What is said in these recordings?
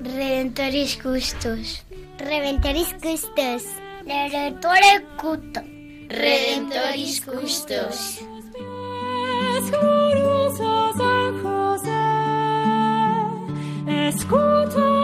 Redentoris Custos. Redentoris Custos. Redentore Cuto. Redentoris Custos. Escucha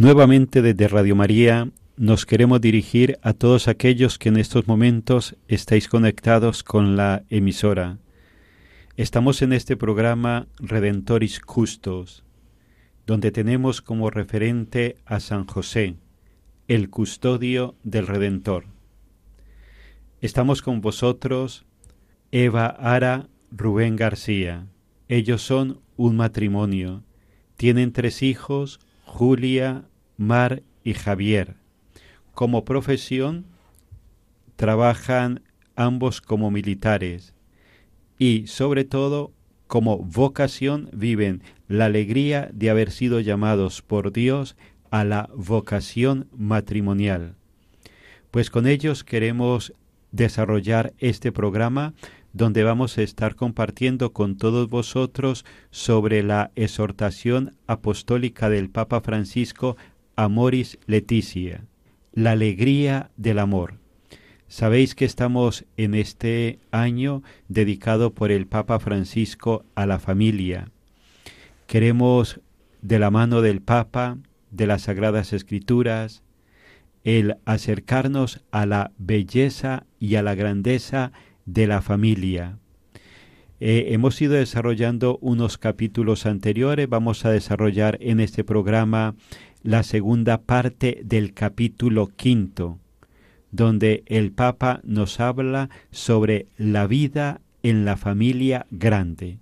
Nuevamente desde Radio María nos queremos dirigir a todos aquellos que en estos momentos estáis conectados con la emisora. Estamos en este programa Redentoris Custos, donde tenemos como referente a San José, el custodio del Redentor. Estamos con vosotros, Eva Ara, Rubén García. Ellos son un matrimonio. Tienen tres hijos, Julia, Mar y Javier. Como profesión, trabajan ambos como militares y, sobre todo, como vocación viven la alegría de haber sido llamados por Dios a la vocación matrimonial. Pues con ellos queremos desarrollar este programa donde vamos a estar compartiendo con todos vosotros sobre la exhortación apostólica del Papa Francisco Amoris Leticia, la alegría del amor. Sabéis que estamos en este año dedicado por el Papa Francisco a la familia. Queremos, de la mano del Papa, de las Sagradas Escrituras, el acercarnos a la belleza y a la grandeza de la familia. Eh, hemos ido desarrollando unos capítulos anteriores, vamos a desarrollar en este programa la segunda parte del capítulo quinto, donde el Papa nos habla sobre la vida en la familia grande.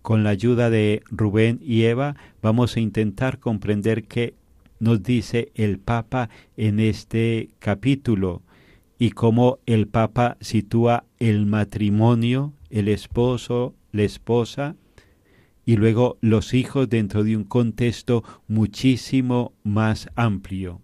Con la ayuda de Rubén y Eva vamos a intentar comprender qué nos dice el Papa en este capítulo y cómo el Papa sitúa el matrimonio, el esposo, la esposa y luego los hijos dentro de un contexto muchísimo más amplio.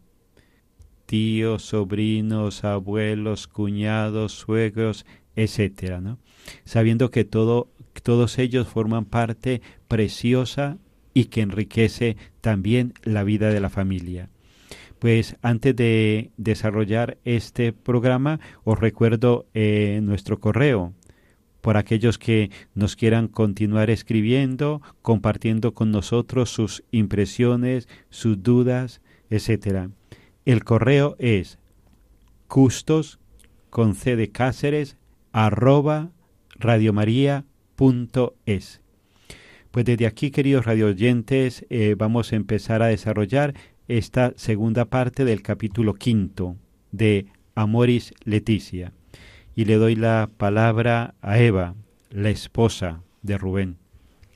Tíos, sobrinos, abuelos, cuñados, suegros, etcétera. Sabiendo que todo, todos ellos forman parte preciosa y que enriquece también la vida de la familia. Pues antes de desarrollar este programa, os recuerdo eh, nuestro correo por aquellos que nos quieran continuar escribiendo, compartiendo con nosotros sus impresiones, sus dudas, etcétera. El correo es custos con c de Cáceres arroba radiomaria.es. Pues desde aquí, queridos radioyentes, eh, vamos a empezar a desarrollar esta segunda parte del capítulo quinto de Amoris Leticia. Y le doy la palabra a Eva, la esposa de Rubén.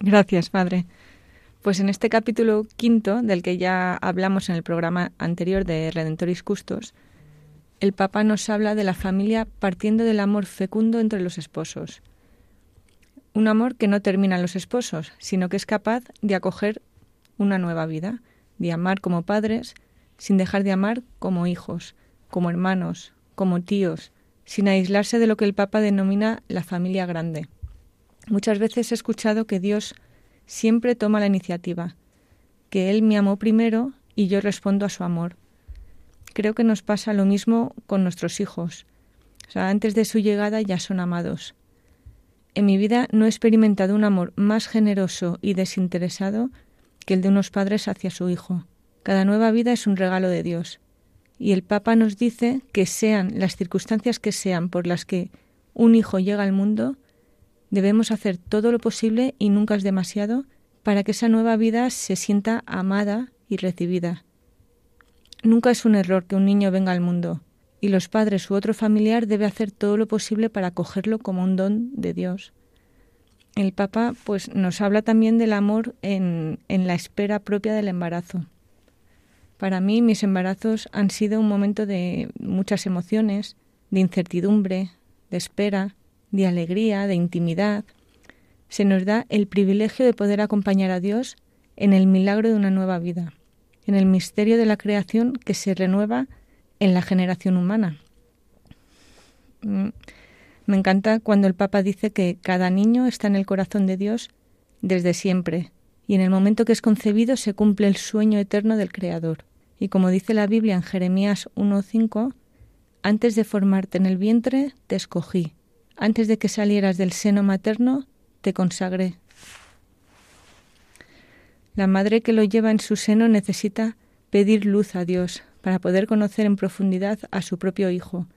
Gracias, Padre. Pues en este capítulo quinto, del que ya hablamos en el programa anterior de Redentoris Custos, el Papa nos habla de la familia partiendo del amor fecundo entre los esposos. Un amor que no termina en los esposos, sino que es capaz de acoger una nueva vida, de amar como padres, sin dejar de amar como hijos, como hermanos, como tíos, sin aislarse de lo que el Papa denomina la familia grande. Muchas veces he escuchado que Dios siempre toma la iniciativa, que Él me amó primero y yo respondo a su amor. Creo que nos pasa lo mismo con nuestros hijos. O sea, antes de su llegada ya son amados. En mi vida no he experimentado un amor más generoso y desinteresado que el de unos padres hacia su hijo. Cada nueva vida es un regalo de Dios. Y el Papa nos dice que sean las circunstancias que sean por las que un hijo llega al mundo, debemos hacer todo lo posible y nunca es demasiado para que esa nueva vida se sienta amada y recibida. Nunca es un error que un niño venga al mundo, y los padres u otro familiar debe hacer todo lo posible para acogerlo como un don de Dios. El Papa pues nos habla también del amor en, en la espera propia del embarazo. Para mí mis embarazos han sido un momento de muchas emociones, de incertidumbre, de espera, de alegría, de intimidad. Se nos da el privilegio de poder acompañar a Dios en el milagro de una nueva vida, en el misterio de la creación que se renueva en la generación humana. Me encanta cuando el Papa dice que cada niño está en el corazón de Dios desde siempre, y en el momento que es concebido se cumple el sueño eterno del Creador. Y como dice la Biblia en Jeremías 1.5, antes de formarte en el vientre te escogí, antes de que salieras del seno materno te consagré. La madre que lo lleva en su seno necesita pedir luz a Dios, para poder conocer en profundidad a su propio hijo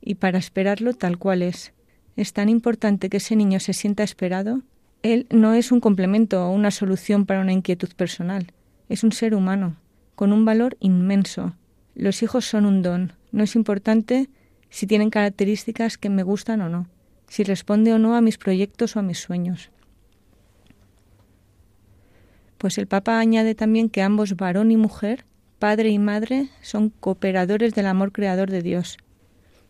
y para esperarlo tal cual es. Es tan importante que ese niño se sienta esperado. Él no es un complemento o una solución para una inquietud personal. Es un ser humano, con un valor inmenso. Los hijos son un don. No es importante si tienen características que me gustan o no, si responde o no a mis proyectos o a mis sueños. Pues el Papa añade también que ambos, varón y mujer, padre y madre son cooperadores del amor creador de Dios.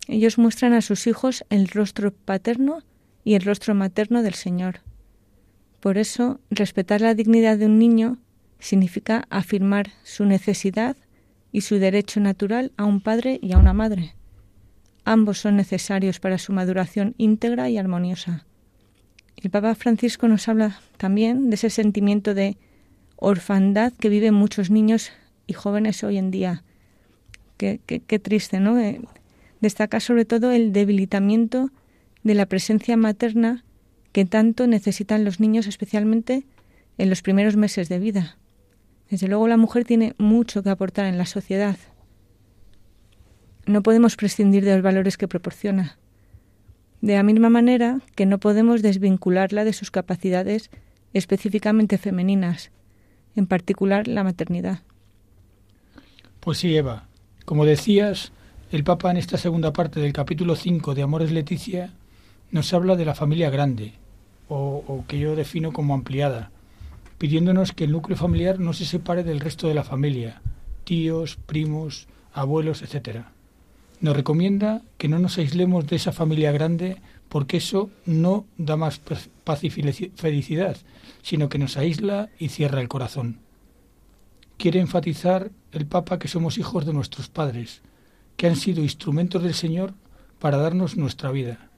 Ellos muestran a sus hijos el rostro paterno y el rostro materno del Señor. Por eso, respetar la dignidad de un niño significa afirmar su necesidad y su derecho natural a un padre y a una madre. Ambos son necesarios para su maduración íntegra y armoniosa. El Papa Francisco nos habla también de ese sentimiento de orfandad que viven muchos niños y jóvenes hoy en día. Qué, qué, triste, ¿no? Destaca sobre todo el debilitamiento de la presencia materna que tanto necesitan los niños, especialmente en los primeros meses de vida. Desde luego la mujer tiene mucho que aportar en la sociedad. No podemos prescindir de los valores que proporciona. De la misma manera que no podemos desvincularla de sus capacidades específicamente femeninas, en particular la maternidad. Pues sí, Eva. Como decías, el Papa en esta segunda parte del capítulo 5 de Amores Leticia nos habla de la familia grande, o, que yo defino como ampliada, pidiéndonos que el núcleo familiar no se separe del resto de la familia, tíos, primos, abuelos, etc. Nos recomienda que no nos aislemos de esa familia grande porque eso no da más paz y felicidad, sino que nos aísla y cierra el corazón. Quiere enfatizar el Papa que somos hijos de nuestros padres, que han sido instrumentos del Señor para darnos nuestra vida.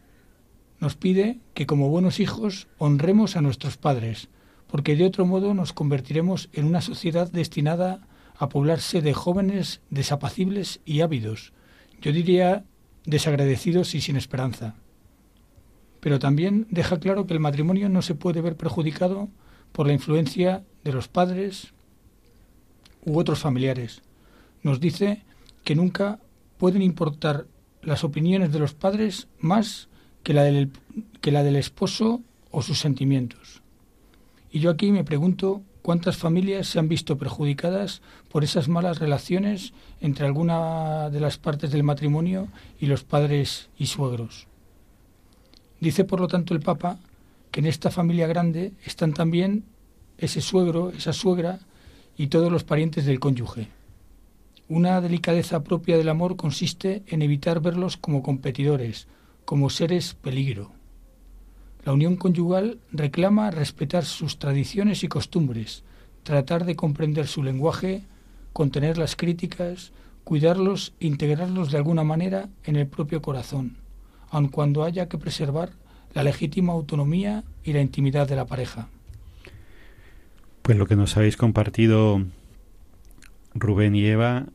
Nos pide que como buenos hijos honremos a nuestros padres, porque de otro modo nos convertiremos en una sociedad destinada a poblarse de jóvenes desapacibles y ávidos, yo diría desagradecidos y sin esperanza. Pero también deja claro que el matrimonio no se puede ver perjudicado por la influencia de los padres u otros familiares, nos dice que nunca pueden importar las opiniones de los padres más que la del, que la del esposo o sus sentimientos. Y yo aquí me pregunto cuántas familias se han visto perjudicadas por esas malas relaciones entre alguna de las partes del matrimonio y los padres y suegros. Dice, por lo tanto, el Papa que en esta familia grande están también ese suegro, esa suegra y todos los parientes del cónyuge. Una delicadeza propia del amor consiste en evitar verlos como competidores, como seres peligro. La unión conyugal reclama respetar sus tradiciones y costumbres, tratar de comprender su lenguaje, contener las críticas, cuidarlos, integrarlos de alguna manera en el propio corazón, aun cuando haya que preservar la legítima autonomía y la intimidad de la pareja. Pues lo que nos habéis compartido Rubén y Eva,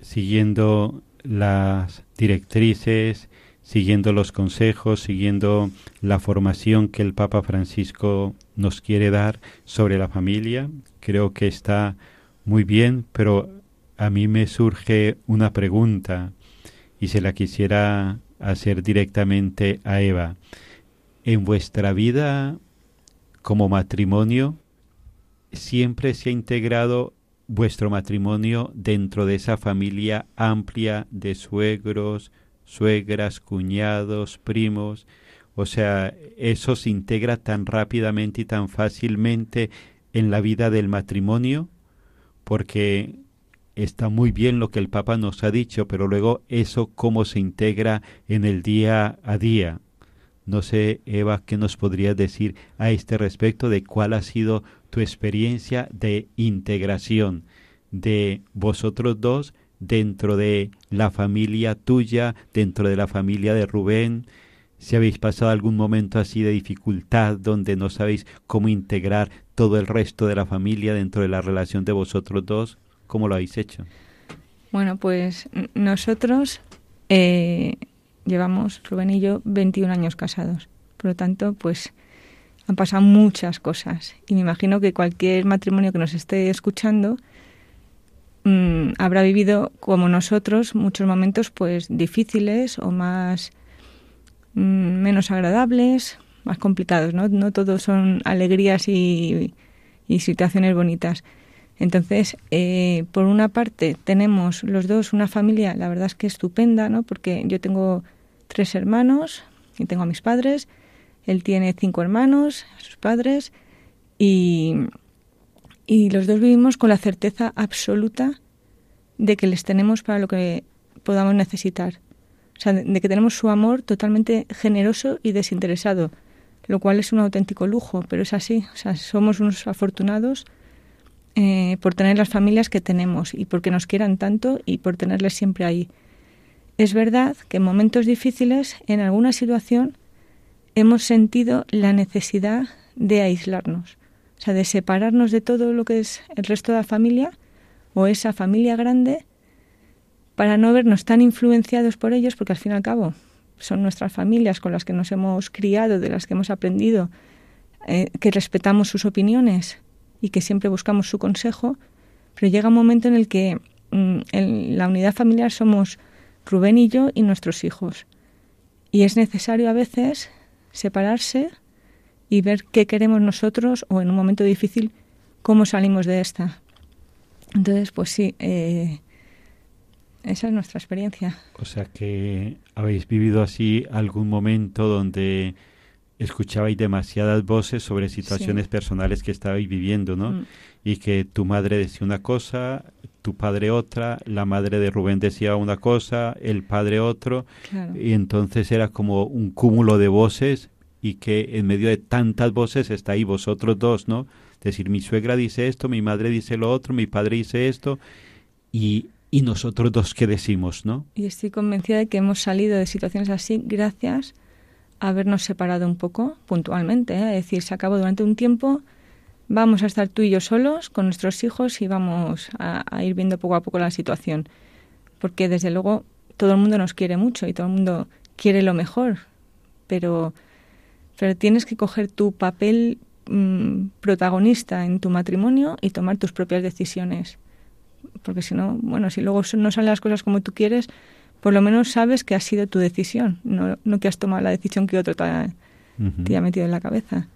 siguiendo las directrices, siguiendo los consejos, siguiendo la formación que el Papa Francisco nos quiere dar sobre la familia, creo que está muy bien, pero a mí me surge una pregunta y se la quisiera hacer directamente a Eva. En vuestra vida como matrimonio, siempre se ha integrado vuestro matrimonio dentro de esa familia amplia de suegros, suegras, cuñados, primos. O sea, eso se integra tan rápidamente y tan fácilmente en la vida del matrimonio, porque está muy bien lo que el Papa nos ha dicho, pero luego eso cómo se integra en el día a día. No sé, Eva, ¿qué nos podrías decir a este respecto de cuál ha sido tu experiencia de integración de vosotros dos dentro de la familia tuya, dentro de la familia de Rubén? Si habéis pasado algún momento así de dificultad donde no sabéis cómo integrar todo el resto de la familia dentro de la relación de vosotros dos, ¿cómo lo habéis hecho? Bueno, pues nosotros eh, llevamos, Rubén y yo, 21 años casados. Por lo tanto, pues han pasado muchas cosas. Y me imagino que cualquier matrimonio que nos esté escuchando mm, habrá vivido, como nosotros, muchos momentos pues difíciles o más mm, menos agradables, más complicados, ¿no? No todos son alegrías y, y situaciones bonitas. Entonces, eh, por una parte, tenemos los dos una familia, la verdad es que estupenda, ¿no? Porque yo tengo tres hermanos y tengo a mis padres, él tiene cinco hermanos, sus padres, y, y los dos vivimos con la certeza absoluta de que les tenemos para lo que podamos necesitar. O sea, de que tenemos su amor totalmente generoso y desinteresado, lo cual es un auténtico lujo, pero es así. O sea, somos unos afortunados eh, por tener las familias que tenemos y porque nos quieran tanto y por tenerles siempre ahí. Es verdad que en momentos difíciles, en alguna situación, hemos sentido la necesidad de aislarnos, o sea, de separarnos de todo lo que es el resto de la familia o esa familia grande para no vernos tan influenciados por ellos, porque al fin y al cabo son nuestras familias con las que nos hemos criado, de las que hemos aprendido, eh, que respetamos sus opiniones y que siempre buscamos su consejo, pero llega un momento en el que mm, en la unidad familiar somos Rubén y yo y nuestros hijos. Y es necesario a veces separarse y ver qué queremos nosotros o en un momento difícil cómo salimos de esta. Entonces, pues sí, eh, esa es nuestra experiencia. O sea que habéis vivido así algún momento donde escuchabais demasiadas voces sobre situaciones personales que estabais viviendo, ¿no? Mm. Y que tu madre decía una cosa, tu padre otra, la madre de Rubén decía una cosa, el padre otro, y entonces era como un cúmulo de voces y que en medio de tantas voces está ahí vosotros dos, ¿no? Es decir, mi suegra dice esto, mi madre dice lo otro, mi padre dice esto, y, y nosotros dos qué decimos, ¿no? Y estoy convencida de que hemos salido de situaciones así gracias habernos separado un poco puntualmente, ¿eh? es decir, se acabó durante un tiempo, vamos a estar tú y yo solos con nuestros hijos y vamos a, ir viendo poco a poco la situación, porque desde luego todo el mundo nos quiere mucho y todo el mundo quiere lo mejor, pero, pero tienes que coger tu papel mm, protagonista en tu matrimonio y tomar tus propias decisiones, porque si no, bueno, si luego no salen las cosas como tú quieres, por lo menos sabes que ha sido tu decisión, no, no que has tomado la decisión que otro te ha, te ha metido en la cabeza.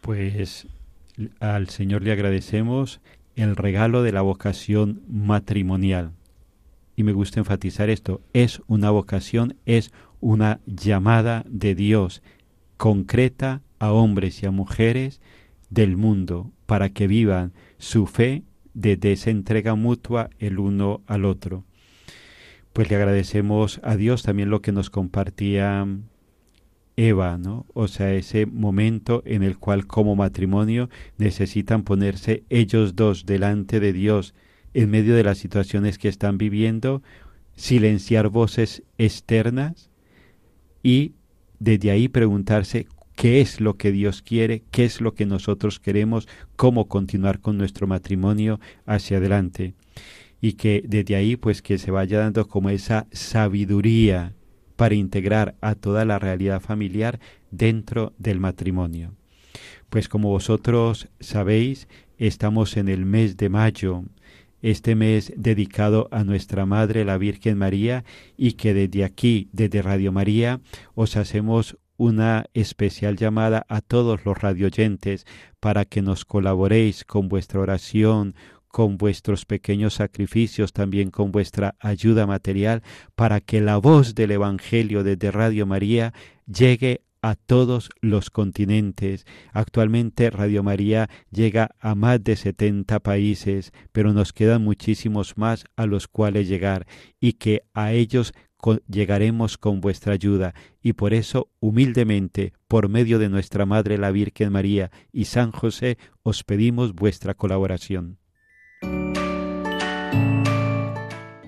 Pues al Señor le agradecemos el regalo de la vocación matrimonial. Y me gusta enfatizar esto, es una vocación, es una llamada de Dios concreta a hombres y a mujeres del mundo para que vivan su fe desde esa entrega mutua el uno al otro pues le agradecemos a Dios también lo que nos compartía Eva, ¿no? O sea, ese momento en el cual como matrimonio necesitan ponerse ellos dos delante de Dios en medio de las situaciones que están viviendo, silenciar voces externas y desde ahí preguntarse qué es lo que Dios quiere, qué es lo que nosotros queremos, cómo continuar con nuestro matrimonio hacia adelante. Y que desde ahí pues que se vaya dando como esa sabiduría para integrar a toda la realidad familiar dentro del matrimonio. Pues como vosotros sabéis, estamos en el mes de mayo, este mes dedicado a nuestra Madre la Virgen María y que desde aquí, desde Radio María, os hacemos una especial llamada a todos los radioyentes para que nos colaboréis con vuestra oración, con vuestros pequeños sacrificios, también con vuestra ayuda material, para que la voz del Evangelio desde Radio María llegue a todos los continentes. Actualmente Radio María llega a más de 70 países, pero nos quedan muchísimos más a los cuales llegar y que a ellos llegaremos con vuestra ayuda y por eso humildemente, por medio de nuestra Madre la Virgen María y San José, os pedimos vuestra colaboración.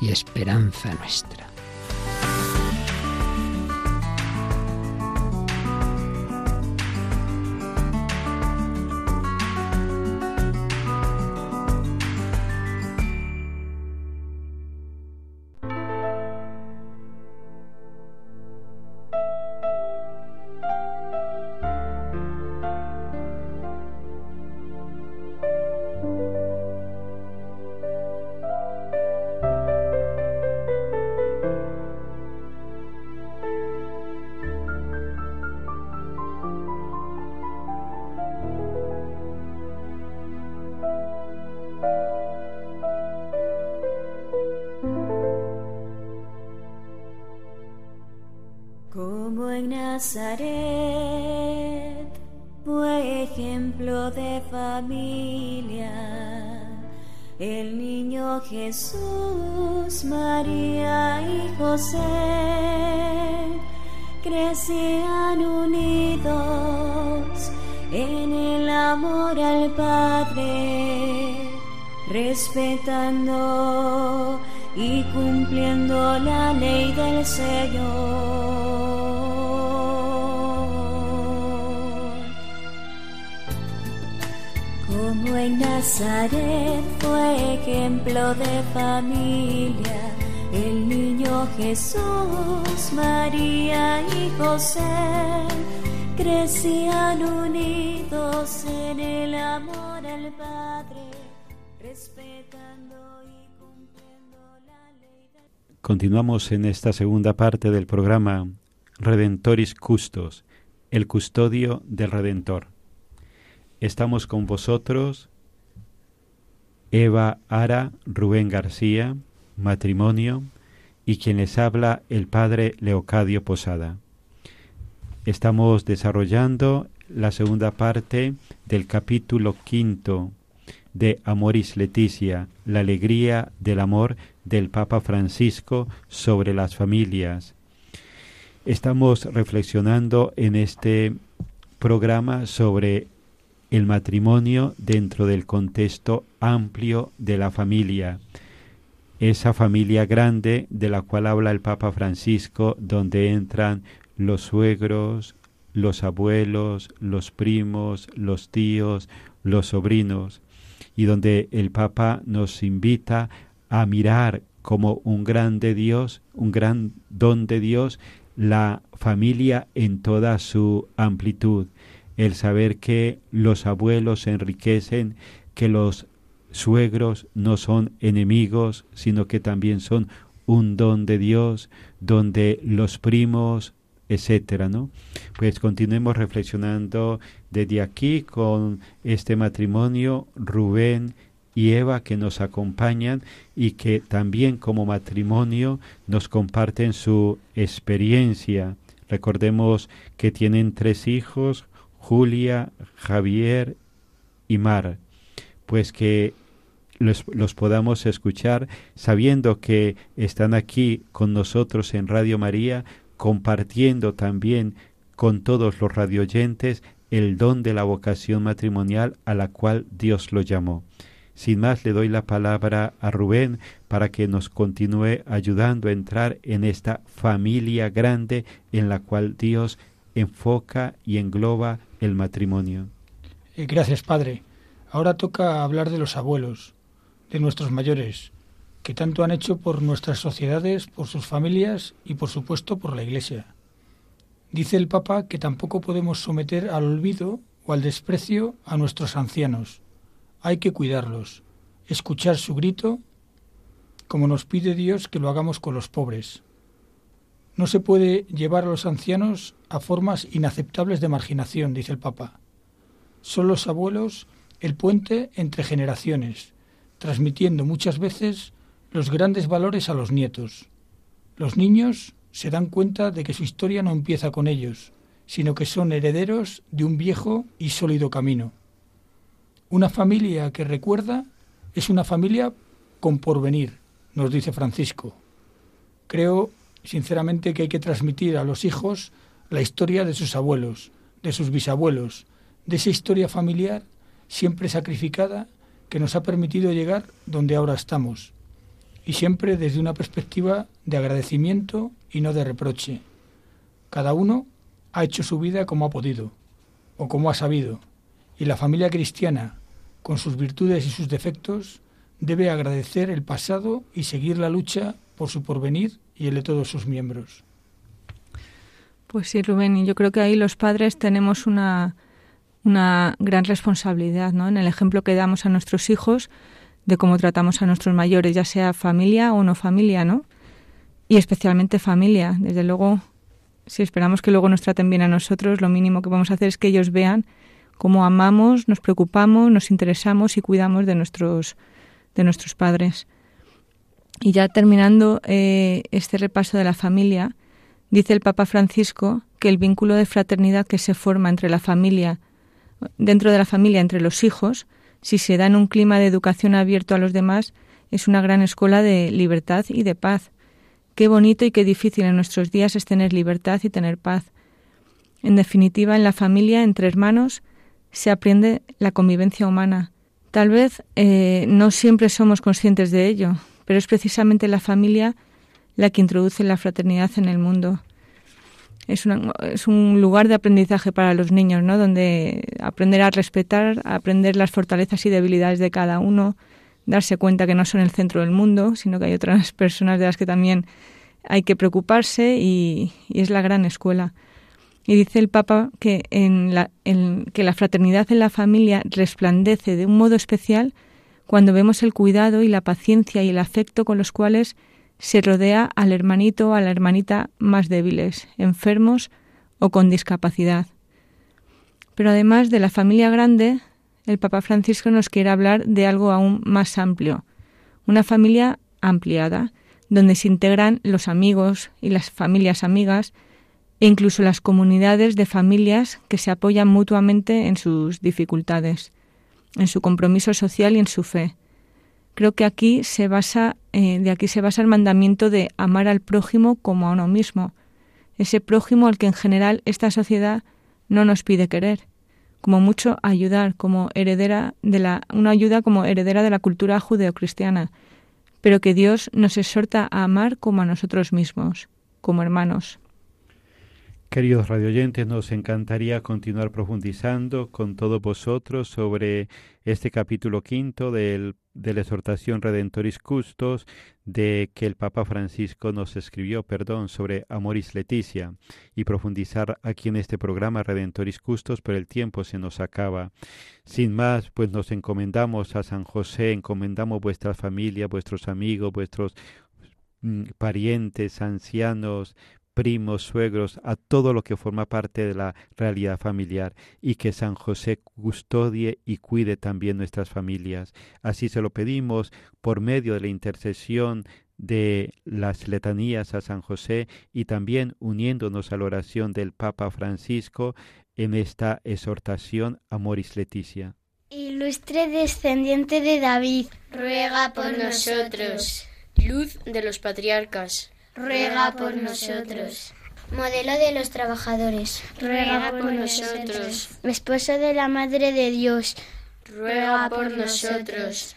y esperanza nuestra. Fue ejemplo de familia. El niño Jesús, María y José crecían unidos en el amor al Padre, respetando y cumpliendo la ley del Señor. Como en Nazaret fue ejemplo de familia, el niño Jesús, María y José crecían unidos en el amor al Padre, respetando y cumpliendo la ley. Continuamos en esta segunda parte del programa Redentoris Custos, el custodio del Redentor. Estamos con vosotros, Eva Ara, Rubén García, matrimonio, y quien les habla el padre Leocadio Posada. Estamos desarrollando la segunda parte del capítulo quinto de Amoris Leticia, la alegría del amor del Papa Francisco sobre las familias. Estamos reflexionando en este programa sobre el matrimonio dentro del contexto amplio de la familia, esa familia grande de la cual habla el Papa Francisco, donde entran los suegros, los abuelos, los primos, los tíos, los sobrinos, y donde el Papa nos invita a mirar como un grande Dios, un gran don de Dios, la familia en toda su amplitud, el saber que los abuelos se enriquecen, que los suegros no son enemigos, sino que también son un don de Dios, donde los primos, etcétera, ¿no? Pues continuemos reflexionando desde aquí con este matrimonio Rubén y Eva que nos acompañan y que también como matrimonio nos comparten su experiencia. Recordemos que tienen tres hijos, Julia, Javier y Mar, pues que los, los, podamos escuchar sabiendo que están aquí con nosotros en Radio María compartiendo también con todos los radioyentes el don de la vocación matrimonial a la cual Dios lo llamó. Sin más, le doy la palabra a Rubén para que nos continúe ayudando a entrar en esta familia grande en la cual Dios enfoca y engloba el matrimonio. Eh, gracias, Padre. Ahora toca hablar de los abuelos, de nuestros mayores, que tanto han hecho por nuestras sociedades, por sus familias y por supuesto por la Iglesia. Dice el Papa que tampoco podemos someter al olvido o al desprecio a nuestros ancianos. Hay que cuidarlos, escuchar su grito, como nos pide Dios que lo hagamos con los pobres. No se puede llevar a los ancianos a formas inaceptables de marginación, dice el Papa. Son los abuelos el puente entre generaciones, transmitiendo muchas veces los grandes valores a los nietos. Los niños se dan cuenta de que su historia no empieza con ellos, sino que son herederos de un viejo y sólido camino. Una familia que recuerda es una familia con porvenir, nos dice Francisco. Creo sinceramente que hay que transmitir a los hijos la historia de sus abuelos, de sus bisabuelos, de esa historia familiar siempre sacrificada que nos ha permitido llegar donde ahora estamos, y siempre desde una perspectiva de agradecimiento y no de reproche. Cada uno ha hecho su vida como ha podido o como ha sabido, y la familia cristiana, con sus virtudes y sus defectos, debe agradecer el pasado y seguir la lucha por su porvenir y el de todos sus miembros. Pues sí, Rubén, y yo creo que ahí los padres tenemos una, una gran responsabilidad, ¿no? En el ejemplo que damos a nuestros hijos, de cómo tratamos a nuestros mayores, ya sea familia o no familia, ¿no? Y especialmente familia. Desde luego, si esperamos que luego nos traten bien a nosotros, lo mínimo que vamos a hacer es que ellos vean cómo amamos, nos preocupamos, nos interesamos y cuidamos de nuestros, de nuestros padres. Y ya terminando eh, este repaso de la familia, dice el Papa Francisco que el vínculo de fraternidad que se forma entre la familia, dentro de la familia, entre los hijos, si se da en un clima de educación abierto a los demás, es una gran escuela de libertad y de paz. Qué bonito y qué difícil en nuestros días es tener libertad y tener paz. En definitiva, en la familia, entre hermanos, se aprende la convivencia humana. Tal vez eh, no siempre somos conscientes de ello, pero es precisamente la familia la que introduce la fraternidad en el mundo. Es, es, un lugar de aprendizaje para los niños, ¿no? Donde aprender a respetar, aprender las fortalezas y debilidades de cada uno, darse cuenta que no son el centro del mundo, sino que hay otras personas de las que también hay que preocuparse y, es la gran escuela. Y dice el Papa que, en la, que la fraternidad en la familia resplandece de un modo especial cuando vemos el cuidado y la paciencia y el afecto con los cuales se rodea al hermanito o a la hermanita más débiles, enfermos o con discapacidad. Pero además de la familia grande, el Papa Francisco nos quiere hablar de algo aún más amplio, una familia ampliada, donde se integran los amigos y las familias amigas e incluso las comunidades de familias que se apoyan mutuamente en sus dificultades, en su compromiso social y en su fe. Creo que aquí se basa, eh, de aquí se basa el mandamiento de amar al prójimo como a uno mismo, ese prójimo al que en general esta sociedad no nos pide querer, como mucho ayudar, como heredera de la, una ayuda como heredera de la cultura judeocristiana, pero que Dios nos exhorta a amar como a nosotros mismos, como hermanos. Queridos radioyentes, nos encantaría continuar profundizando con todos vosotros sobre este capítulo quinto del, de la exhortación Redentoris Custos de que el Papa Francisco nos escribió, perdón, sobre Amoris Leticia y profundizar aquí en este programa Redentoris Custos, pero el tiempo se nos acaba. Sin más, pues nos encomendamos a San José, encomendamos vuestra familia, vuestros amigos, vuestros mm, parientes, ancianos, primos, suegros, a todo lo que forma parte de la realidad familiar y que San José custodie y cuide también nuestras familias. Así se lo pedimos por medio de la intercesión de las letanías a San José y también uniéndonos a la oración del Papa Francisco en esta exhortación Amoris Leticia. Ilustre descendiente de David, ruega por nosotros. Luz de los patriarcas, ruega por nosotros. Modelo de los trabajadores, ruega por nosotros. Esposo de la Madre de Dios, ruega por nosotros.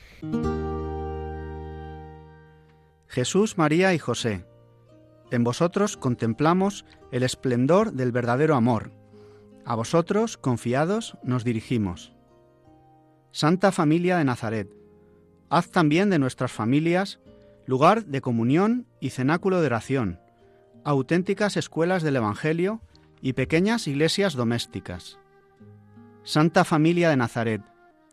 Jesús, María y José, en vosotros contemplamos el esplendor del verdadero amor. A vosotros, confiados, nos dirigimos. Santa Familia de Nazaret, haz también de nuestras familias lugar de comunión y cenáculo de oración, auténticas escuelas del Evangelio y pequeñas iglesias domésticas. Santa Familia de Nazaret,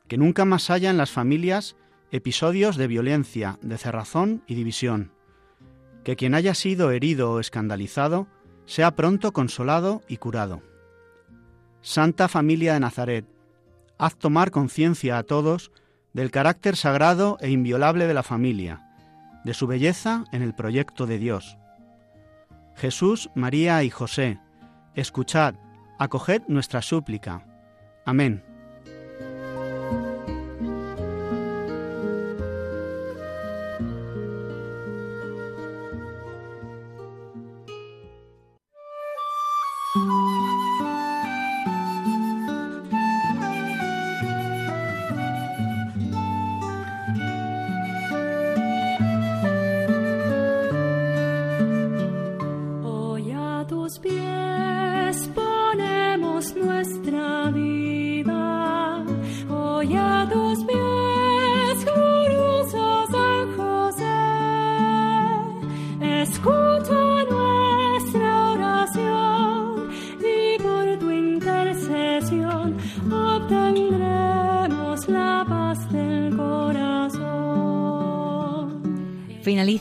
que nunca más haya en las familias episodios de violencia, de cerrazón y división. Que quien haya sido herido o escandalizado sea pronto consolado y curado. Santa Familia de Nazaret, haz tomar conciencia a todos del carácter sagrado e inviolable de la familia, de su belleza en el proyecto de Dios. Jesús, María y José, escuchad, acoged nuestra súplica. Amén.